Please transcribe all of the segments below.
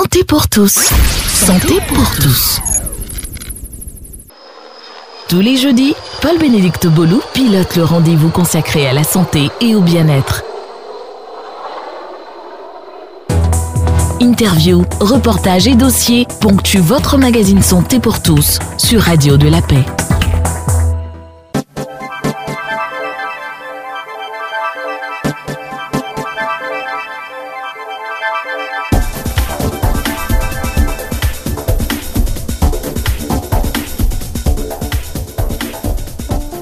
Santé pour tous. Santé pour tous. Tous les jeudis, Paul-Bénédicte Bolou pilote le rendez-vous consacré à la santé et au bien-être. Interviews, reportages et dossiers ponctuent votre magazine Santé pour tous sur Radio de la Paix.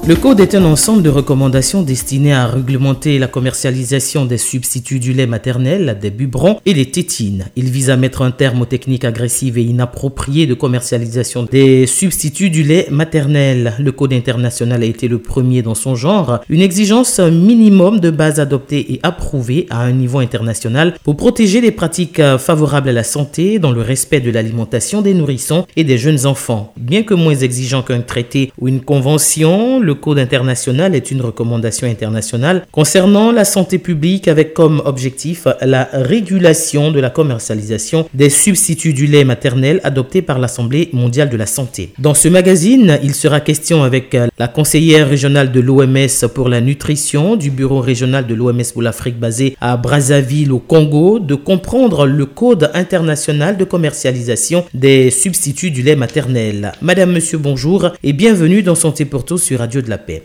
Le Code est un ensemble de recommandations destinées à réglementer la commercialisation des substituts du lait maternel, des biberons et des tétines. Il vise à mettre un terme aux techniques agressives et inappropriées de commercialisation des substituts du lait maternel. Le Code international a été le premier dans son genre, une exigence minimum de base adoptée et approuvée à un niveau international pour protéger les pratiques favorables à la santé dans le respect de l'alimentation des nourrissons et des jeunes enfants. Bien que moins exigeant qu'un traité ou une convention, le Code international est une recommandation internationale concernant la santé publique avec comme objectif la régulation de la commercialisation des substituts du lait maternel adoptés par l'Assemblée mondiale de la santé. Dans ce magazine, il sera question avec la conseillère régionale de l'OMS pour la nutrition du bureau régional de l'OMS pour l'Afrique basé à Brazzaville au Congo de comprendre le Code international de commercialisation des substituts du lait maternel. Madame, Monsieur, bonjour et bienvenue dans Santé pour tous sur Radio de la paix.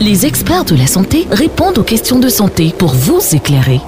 Les experts de la santé répondent aux questions de santé pour vous éclairer.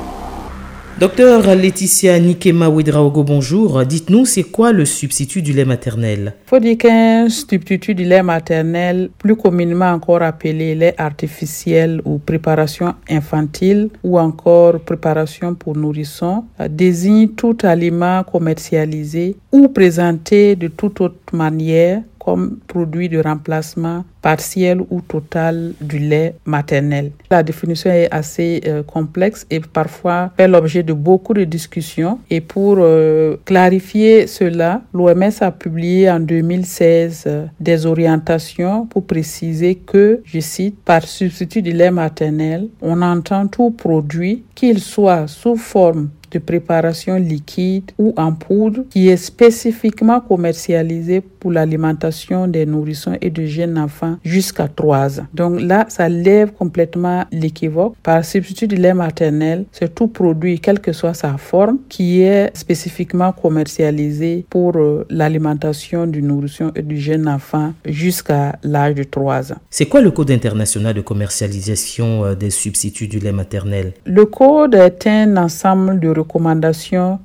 Docteur Laetitia Nikema Ouedraogo, bonjour. Dites-nous, c'est quoi le substitut du lait maternel? Il faut dire qu'un substitut du lait maternel, plus communément encore appelé lait artificiel ou préparation infantile ou encore préparation pour nourrissons, désigne tout aliment commercialisé ou présenté de toute autre manière comme produit de remplacement partiel ou total du lait maternel. La définition est assez euh, complexe et parfois fait l'objet de beaucoup de discussions. Et pour euh, clarifier cela, l'OMS a publié en 2016 euh, des orientations pour préciser que, je cite, par substitut du lait maternel, on entend tout produit, qu'il soit sous forme de préparation liquide ou en poudre qui est spécifiquement commercialisé pour l'alimentation des nourrissons et de jeunes enfants jusqu'à 3 ans. Donc là, ça lève complètement l'équivoque. Par substitut du lait maternel, c'est tout produit, quelle que soit sa forme, qui est spécifiquement commercialisé pour euh, l'alimentation du nourrisson et du jeune enfant jusqu'à l'âge de 3 ans. C'est quoi le code international de commercialisation euh, des substituts du lait maternel? Le code est un ensemble de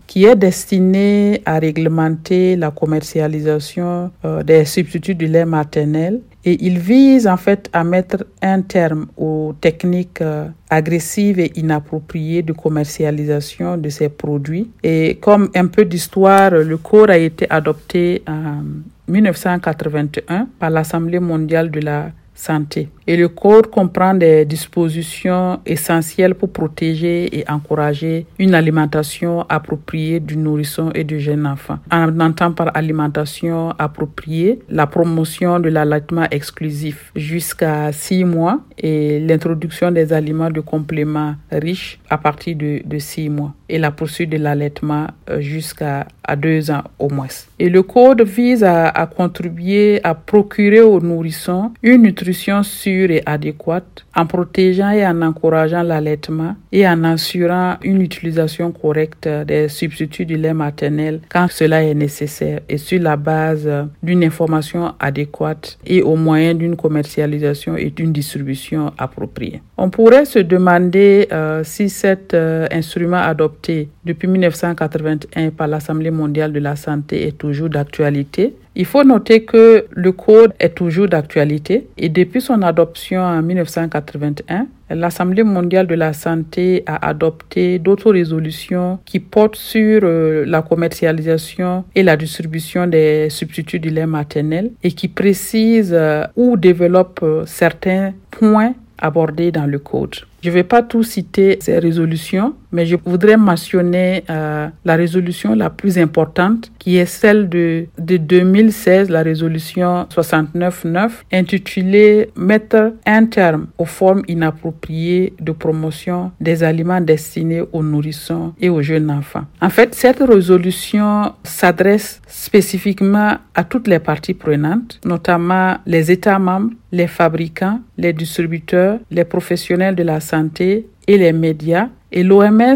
qui est destiné à réglementer la commercialisation euh, des substituts du lait maternel et il vise en fait à mettre un terme aux techniques euh, agressives et inappropriées de commercialisation de ces produits. Et comme un peu d'histoire, le code a été adopté en 1981 par l'Assemblée mondiale de la santé. Et le code comprend des dispositions essentielles pour protéger et encourager une alimentation appropriée du nourrisson et du jeune enfant. On entend par alimentation appropriée la promotion de l'allaitement exclusif jusqu'à six mois et l'introduction des aliments de complément riches à partir de, de six mois et la poursuite de l'allaitement euh, jusqu'à à deux ans au moins. Et le code vise à, à contribuer à procurer aux nourrissons une nutrition sûre et adéquate en protégeant et en encourageant l'allaitement et en assurant une utilisation correcte des substituts du lait maternel quand cela est nécessaire et sur la base d'une information adéquate et au moyen d'une commercialisation et d'une distribution appropriée. On pourrait se demander euh, si cet euh, instrument adopté depuis 1981 par l'Assemblée mondiale de la santé est toujours d'actualité il faut noter que le code est toujours d'actualité et depuis son adoption en 1981, l'Assemblée mondiale de la santé a adopté d'autres résolutions qui portent sur euh, la commercialisation et la distribution des substituts du lait maternel et qui précisent euh, ou développent euh, certains points abordés dans le code. Je ne vais pas tout citer ces résolutions, mais je voudrais mentionner euh, la résolution la plus importante qui est celle de, de 2016, la résolution 69.9, intitulée Mettre un terme aux formes inappropriées de promotion des aliments destinés aux nourrissons et aux jeunes enfants. En fait, cette résolution s'adresse spécifiquement à toutes les parties prenantes, notamment les États membres, les fabricants, les distributeurs, les professionnels de la santé et les médias. Et l'OMS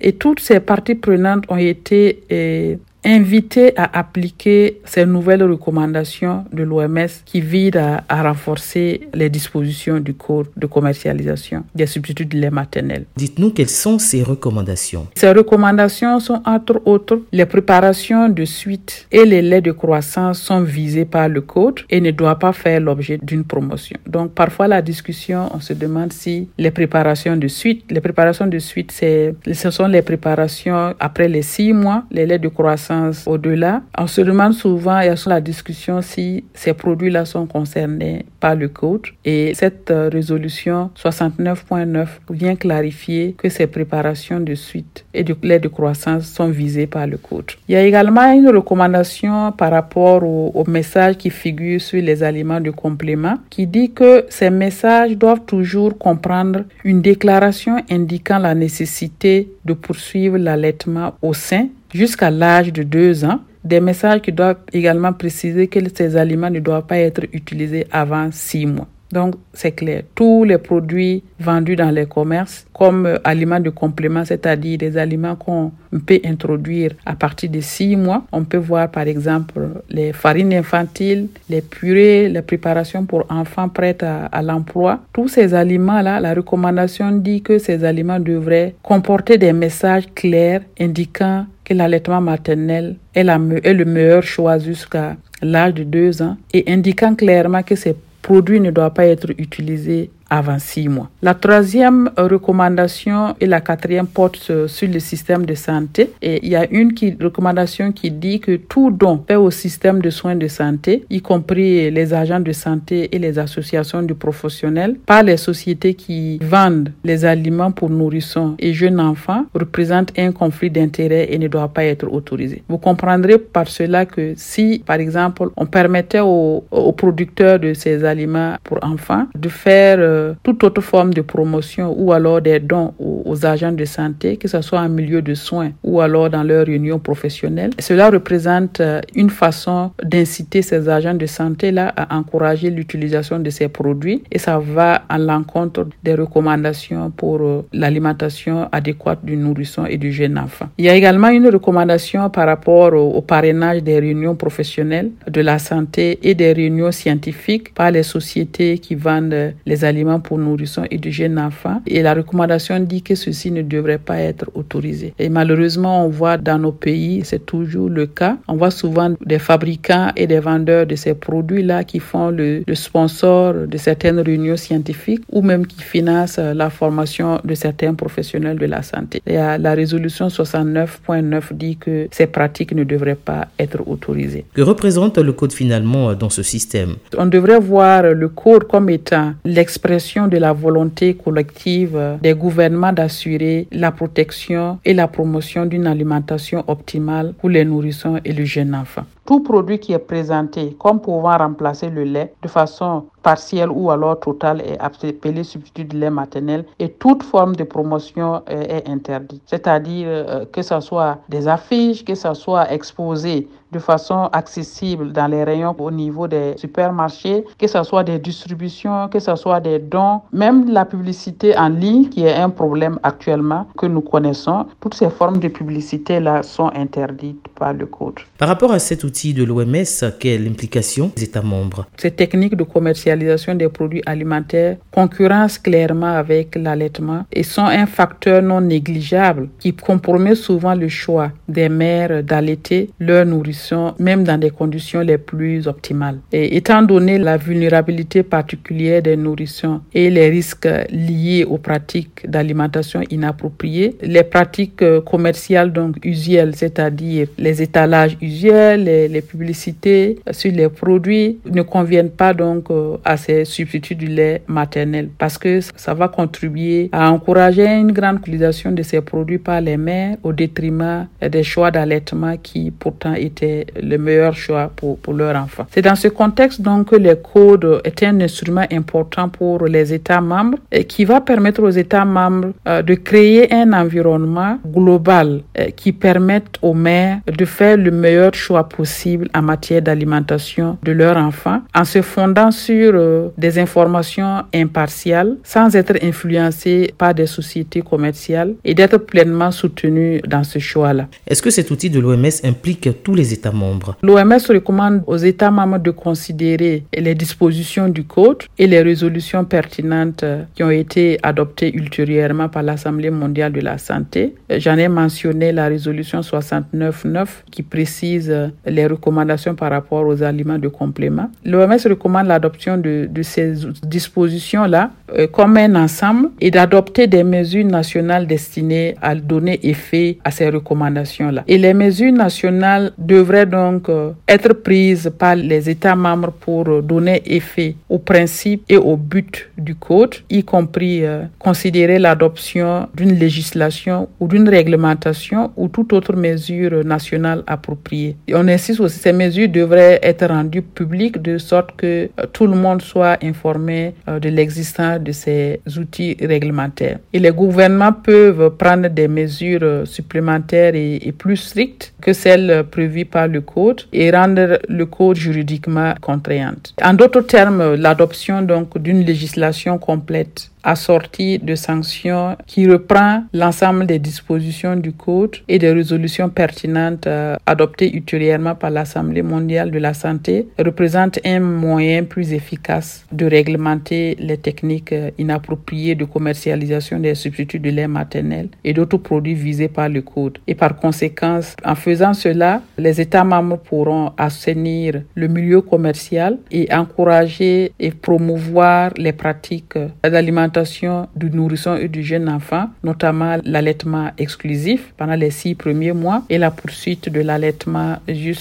et toutes ces parties prenantes ont été eh, invité à appliquer ces nouvelles recommandations de l'OMS qui visent à, renforcer les dispositions du code de commercialisation des substituts de lait maternel. Dites-nous quelles sont ces recommandations. Ces recommandations sont entre autres les préparations de suite et les laits de croissance sont visés par le code et ne doivent pas faire l'objet d'une promotion. Donc parfois la discussion, on se demande si les préparations de suite, les préparations de suite, c'est, ce sont les préparations après les six mois, les laits de croissance au-delà. On se demande souvent, il y a la discussion si ces produits-là sont concernés par le code. Et cette euh, résolution 69.9 vient clarifier que ces préparations de suite et de lait de croissance sont visées par le code. Il y a également une recommandation par rapport au, au message qui figure sur les aliments de complément qui dit que ces messages doivent toujours comprendre une déclaration indiquant la nécessité de poursuivre l'allaitement au sein jusqu'à l'âge de deux ans. Des messages qui doivent également préciser que ces aliments ne doivent pas être utilisés avant six mois. Donc, c'est clair. Tous les produits vendus dans les commerces comme euh, aliments de complément, c'est-à-dire des aliments qu'on peut introduire à partir de six mois. On peut voir, par exemple, les farines infantiles, les purées, les préparations pour enfants prêtes à l'emploi. Tous ces aliments-là, la recommandation dit que ces aliments devraient comporter des messages clairs indiquant que l'allaitement maternel est, est le meilleur choix jusqu'à l'âge de deux ans. Et indiquant clairement que ces produit ne doit pas être utilisé avant six mois. La troisième recommandation et la quatrième portent sur le système de santé. Et il y a une qui, recommandation qui dit que tout don fait au système de soins de santé, y compris les agents de santé et les associations de professionnels, par les sociétés qui vendent les aliments pour nourrissons et jeunes enfants, représente un conflit d'intérêts et ne doit pas être autorisé. Vous comprendrez par cela que si, par exemple, on permettait aux, producteurs de ces aliments pour enfants de faire euh, toute autre forme de promotion ou alors des dons aux, agents de santé, que ce soit en milieu de soins ou alors dans leur réunion professionnelle. Cela représente euh, une façon d'inciter ces agents de santé-là à encourager l'utilisation de ces produits et ça va à l'encontre des recommandations pour euh, l'alimentation adéquate du nourrisson et du jeune enfant. Il y a également une recommandation par rapport au, au parrainage des réunions professionnelles de la santé et des réunions scientifiques par les sociétés qui vendent les aliments pour nourrissons et de jeunes enfants. Et la recommandation dit que ceci ne devrait pas être autorisé. Et malheureusement, on voit dans nos pays, c'est toujours le cas. On voit souvent des fabricants et des vendeurs de ces produits-là qui font le, sponsor de certaines réunions scientifiques ou même qui financent la formation de certains professionnels de la santé. Et la résolution 69.9 dit que ces pratiques ne devraient pas être autorisées. Que représente le code finalement dans ce système? On devrait voir le code comme étant l'expression de la volonté collective des gouvernements d'assurer la protection et la promotion d'une alimentation optimale pour les nourrissons et les jeunes enfants. Tout produit qui est présenté comme pouvant remplacer le lait de façon partielle ou alors totale est appelé substitut de lait maternel et toute forme de promotion est interdite. C'est-à-dire euh, que ce soit des affiches, que ce soit exposé de façon accessible dans les rayons au niveau des supermarchés, que ce soit des distributions, que ce soit des dons, même la publicité en ligne qui est un problème actuellement que nous connaissons. Toutes ces formes de publicité-là sont interdites par le code. Par rapport à cet outil de l'OMS, quelle implication des États membres? Ces techniques de commercialisation des produits alimentaires concurrencent clairement avec l'allaitement et sont un facteur non négligeable qui compromet souvent le choix des mères d'allaiter leur nourrisson, même dans des conditions les plus optimales. Et étant donné la vulnérabilité particulière des nourrissons et les risques liés aux pratiques d'alimentation inappropriées, les pratiques commerciales donc usuelles, c'est-à-dire les étalages usuels, les les, publicités sur les produits ne conviennent pas donc euh, à ces substituts du lait maternel parce que ça va contribuer à encourager une grande utilisation de ces produits par les mères au détriment des choix d'allaitement qui pourtant étaient le meilleur choix pour, pour leur enfant. C'est dans ce contexte donc que les codes est un instrument important pour les États membres et qui va permettre aux États membres euh, de créer un environnement global euh, qui permette aux mères de faire le meilleur choix possible en matière d'alimentation de leur enfant en se fondant sur euh, des informations impartiales sans être influencées par des sociétés commerciales et d'être pleinement soutenu dans ce choix-là. Est-ce que cet outil de l'OMS implique tous les États membres? L'OMS recommande aux États membres de considérer les dispositions du code et les résolutions pertinentes qui ont été adoptées ultérieurement par l'Assemblée mondiale de la santé. J'en ai mentionné la résolution 69.9 qui précise les recommandations par rapport aux aliments de complément. L'OMS recommande l'adoption de, ces dispositions-là euh, comme un ensemble et d'adopter des mesures nationales destinées à donner effet à ces recommandations-là. Et les mesures nationales devraient donc euh, être prises par les États membres pour donner effet aux principes et aux buts du code, y compris euh, considérer l'adoption d'une législation ou d'une réglementation ou toute autre mesure nationale appropriée. Et on ces mesures devraient être rendues publiques de sorte que euh, tout le monde soit informé de l'existence de ces outils réglementaires. Et les gouvernements peuvent prendre des mesures supplémentaires et, et plus strictes que celles prévues par le code et rendre le code juridiquement contraignante. En d'autres termes, l'adoption donc d'une législation complète assortie de sanctions qui reprend l'ensemble des dispositions du code et des résolutions pertinentes euh, adoptées ultérieurement par l'Assemblée mondiale de la santé représente un moyen plus efficace de réglementer les techniques euh, inappropriées de commercialisation des substituts de lait maternel et d'autres produits visés par le code. Et par conséquent, en faisant cela, les États membres pourront assainir le milieu commercial et encourager et promouvoir les pratiques d'alimentation du nourrisson et du jeune enfant, notamment l'allaitement exclusif pendant les six premiers mois et la poursuite de l'allaitement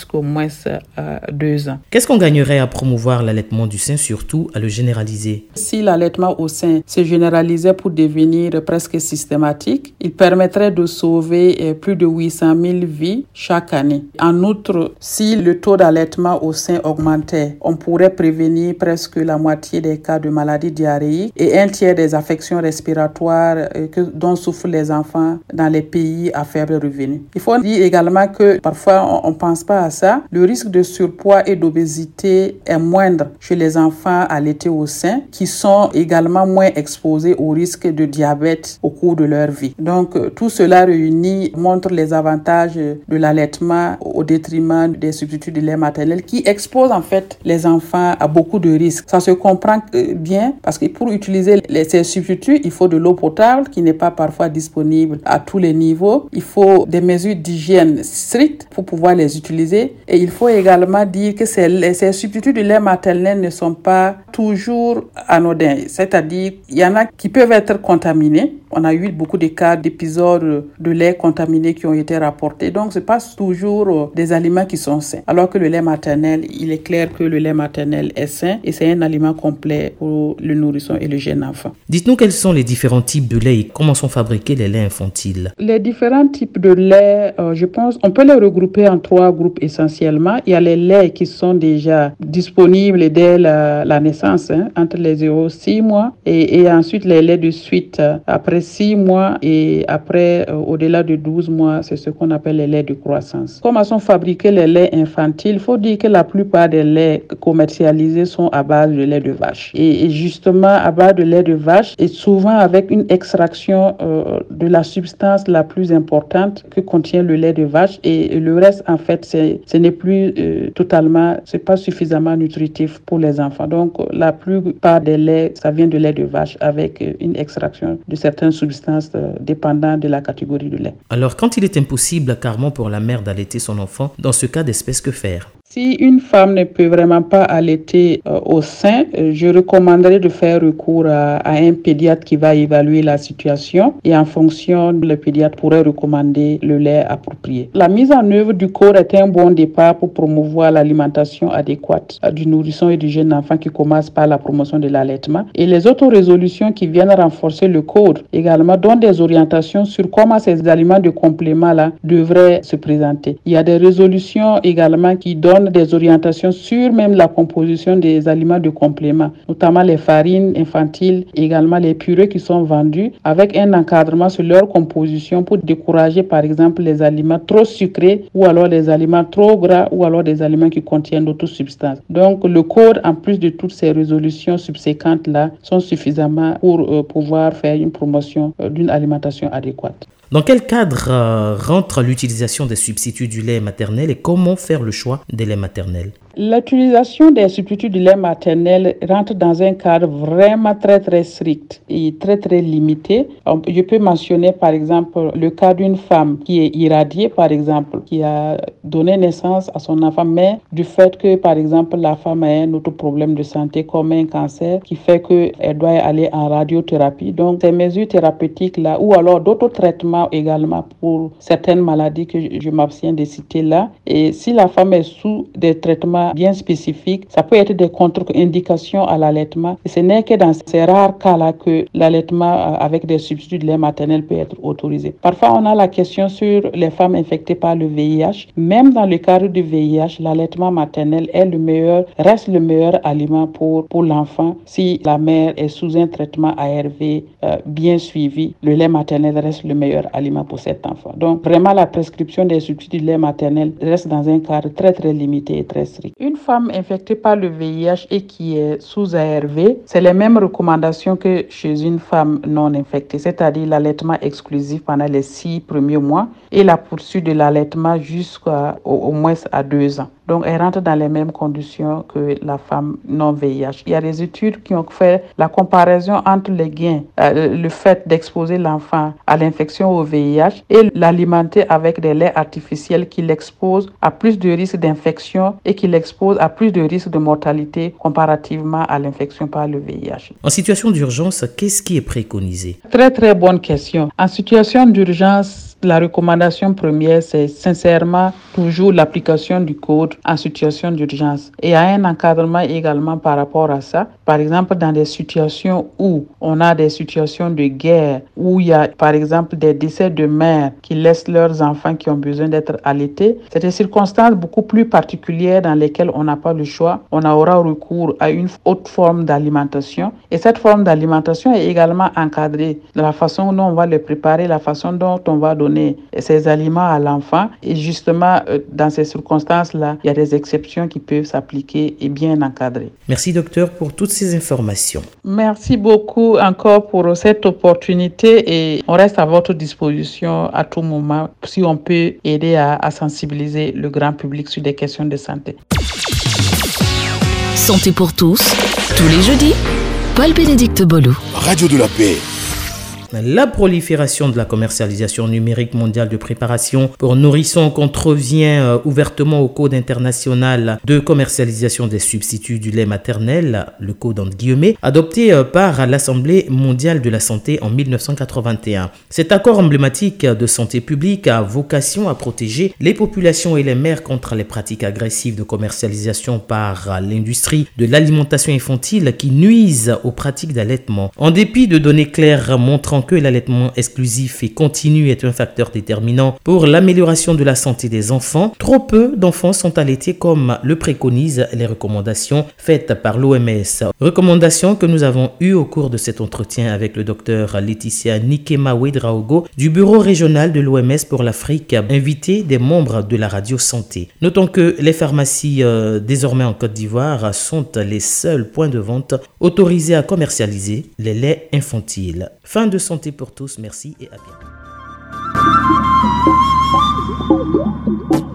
jusqu'au moins euh, deux ans. Qu'est-ce qu'on gagnerait à promouvoir l'allaitement du sein, surtout à le généraliser? Si l'allaitement au sein se généralisait pour devenir presque systématique, il permettrait de sauver euh, plus de 800 000 vies chaque année. En outre, si le taux d'allaitement au sein augmentait, on pourrait prévenir presque la moitié des cas de maladies diarrhéiques et un tiers des affections respiratoires euh, que, dont souffrent les enfants dans les pays à faible revenu. Il faut dire également que parfois on ne pense pas à Le risque de surpoids et d'obésité est moindre chez les enfants allaités au sein qui sont également moins exposés au risque de diabète au cours de leur vie. Donc euh, tout cela réuni montre les avantages de l'allaitement au détriment des substituts de lait maternel qui exposent en fait les enfants à beaucoup de risques. Ça se comprend euh, bien parce que pour utiliser ces substituts, il faut de l'eau potable qui n'est pas parfois disponible à tous les niveaux. Il faut des mesures d'hygiène strictes pour pouvoir les utiliser. Et il faut également dire que ces, substituts de lait maternel ne sont pas toujours anodins. C'est-à-dire, il y en a qui peuvent être contaminés. On a eu beaucoup de cas d'épisodes de lait contaminé qui ont été rapportés. Donc, ce pas toujours des aliments qui sont sains. Alors que le lait maternel, il est clair que le lait maternel est sain et c'est un aliment complet pour le nourrisson et le jeune enfant. Dites-nous quels sont les différents types de lait et comment sont fabriqués les laits infantiles. Les différents types de lait, euh, je pense, on peut les regrouper en trois groupes essentiellement. Il y a les laits qui sont déjà disponibles dès la, la naissance, hein, entre les 0 et 6 mois, et, et, ensuite les laits de suite euh, après 6 mois et après euh, au-delà de 12 mois, c'est ce qu'on appelle les laits de croissance. Comment sont fabriqués les laits infantiles Il faut dire que la plupart des laits commercialisés sont à base de lait de vache. Et, justement, à base de lait de vache, et souvent avec une extraction euh, de la substance la plus importante que contient le lait de vache et le reste en fait ce n'est plus euh, totalement c'est pas suffisamment nutritif pour les enfants donc la plupart des laits ça vient de lait de vache avec euh, une extraction de certaines substances dépendant de la catégorie du lait. Alors quand il est impossible carrément pour la mère d'allaiter son enfant dans ce cas d'espèce que faire? Si une femme ne peut vraiment pas allaiter euh, au sein, euh, je recommanderais de faire recours à, un pédiatre qui va évaluer la situation et en fonction, le pédiatre pourrait recommander le lait approprié. La mise en œuvre du corps est un bon départ pour promouvoir l'alimentation adéquate euh, du nourrisson et du jeune enfant qui commence par la promotion de l'allaitement. Et les autres résolutions qui viennent renforcer le code également donnent des orientations sur comment ces aliments de complément-là devraient se présenter. Il y a des résolutions également qui donnent des orientations sur même la composition des aliments de complément, notamment les farines infantiles, également les purées qui sont vendues, avec un encadrement sur leur composition pour décourager par exemple les aliments trop sucrés ou alors les aliments trop gras ou alors des aliments qui contiennent d'autres substances. Donc le code, en plus de toutes ces résolutions subséquentes-là, sont suffisamment pour euh, pouvoir faire une promotion euh, d'une alimentation adéquate. Dans quel cadre euh, rentre l'utilisation des substituts du lait maternel et comment faire le choix des laits maternels? L'utilisation des substituts du lait maternel rentre dans un cadre vraiment très très strict et très très limité. Je peux mentionner par exemple le cas d'une femme qui est irradiée par exemple, qui a donné naissance à son enfant, mais du fait que par exemple la femme a un autre problème de santé comme un cancer qui fait qu'elle doit aller en radiothérapie. Donc ces mesures thérapeutiques là ou alors d'autres traitements également pour certaines maladies que je m'abstiens de citer là. Et si la femme est sous des traitements bien spécifiques. Ça peut être des contre-indications à l'allaitement. Ce n'est que dans ces rares cas-là que l'allaitement euh, avec des substituts de lait maternel peut être autorisé. Parfois, on a la question sur les femmes infectées par le VIH. Même dans le cadre du VIH, l'allaitement maternel reste le meilleur aliment pour, pour l'enfant. Si la mère est sous un traitement ARV euh, bien suivi, le lait maternel reste le meilleur aliment pour cet enfant. Donc, vraiment, la prescription des substituts de lait maternel reste dans un cadre très, très limité et très strict. Une femme infectée par le VIH et qui est sous ARV, c'est les mêmes recommandations que chez une femme non infectée, c'est-à-dire l'allaitement exclusif pendant les six premiers mois et la poursuite de l'allaitement jusqu'au moins à deux ans. Donc, elle rentre dans les mêmes conditions que la femme non VIH. Il y a des études qui ont fait la comparaison entre les gains, euh, le fait d'exposer l'enfant à l'infection au VIH et l'alimenter avec des laits artificiels qui l'exposent à plus de risques d'infection et qui l'exposent à plus de risques de mortalité comparativement à l'infection par le VIH. En situation d'urgence, qu'est-ce qui est préconisé? Très très bonne question. En situation d'urgence, la recommandation première, c'est sincèrement toujours l'application du code en situation d'urgence. Et il y a un encadrement également par rapport à ça. Par exemple, dans des situations où on a des situations de guerre, où il y a par exemple des décès de mères qui laissent leurs enfants qui ont besoin d'être allaités, c'est des circonstances beaucoup plus particulières dans lesquelles on n'a pas le choix. On aura recours à une autre forme d'alimentation. Et cette forme d'alimentation est également encadrée de la façon dont on va les préparer, la façon dont on va donner ces aliments à l'enfant. Et justement, euh, dans ces circonstances-là, il y a des exceptions qui peuvent s'appliquer et bien encadrer. Merci docteur pour toutes ces informations. Merci beaucoup encore pour cette opportunité et on reste à votre disposition à tout moment si on peut aider à, à sensibiliser le grand public sur des questions de santé. Santé pour tous, tous les jeudis, Paul-Bénédicte Bolou. Radio de la paix. La prolifération de la commercialisation numérique mondiale de préparation pour nourrissons contrevient euh, ouvertement au Code international de commercialisation des substituts du lait maternel, le Code entre guillemets, adopté euh, par l'Assemblée mondiale de la santé en 1981. Cet accord emblématique de santé publique a vocation à protéger les populations et les mères contre les pratiques agressives de commercialisation par l'industrie de l'alimentation infantile qui nuisent aux pratiques d'allaitement. En dépit de données claires montrant que l'allaitement exclusif et continu est un facteur déterminant pour l'amélioration de la santé des enfants, trop peu d'enfants sont allaités comme le préconisent les recommandations faites par l'OMS. Recommandations que nous avons eues au cours de cet entretien avec le docteur Laetitia Nikema Wedraogo du bureau régional de l'OMS pour l'Afrique, invité des membres de la radio santé. Notons que les pharmacies euh, désormais en Côte d'Ivoire sont les seuls points de vente autorisés à commercialiser les laits infantiles. Fin de santé pour tous. Merci et à bientôt.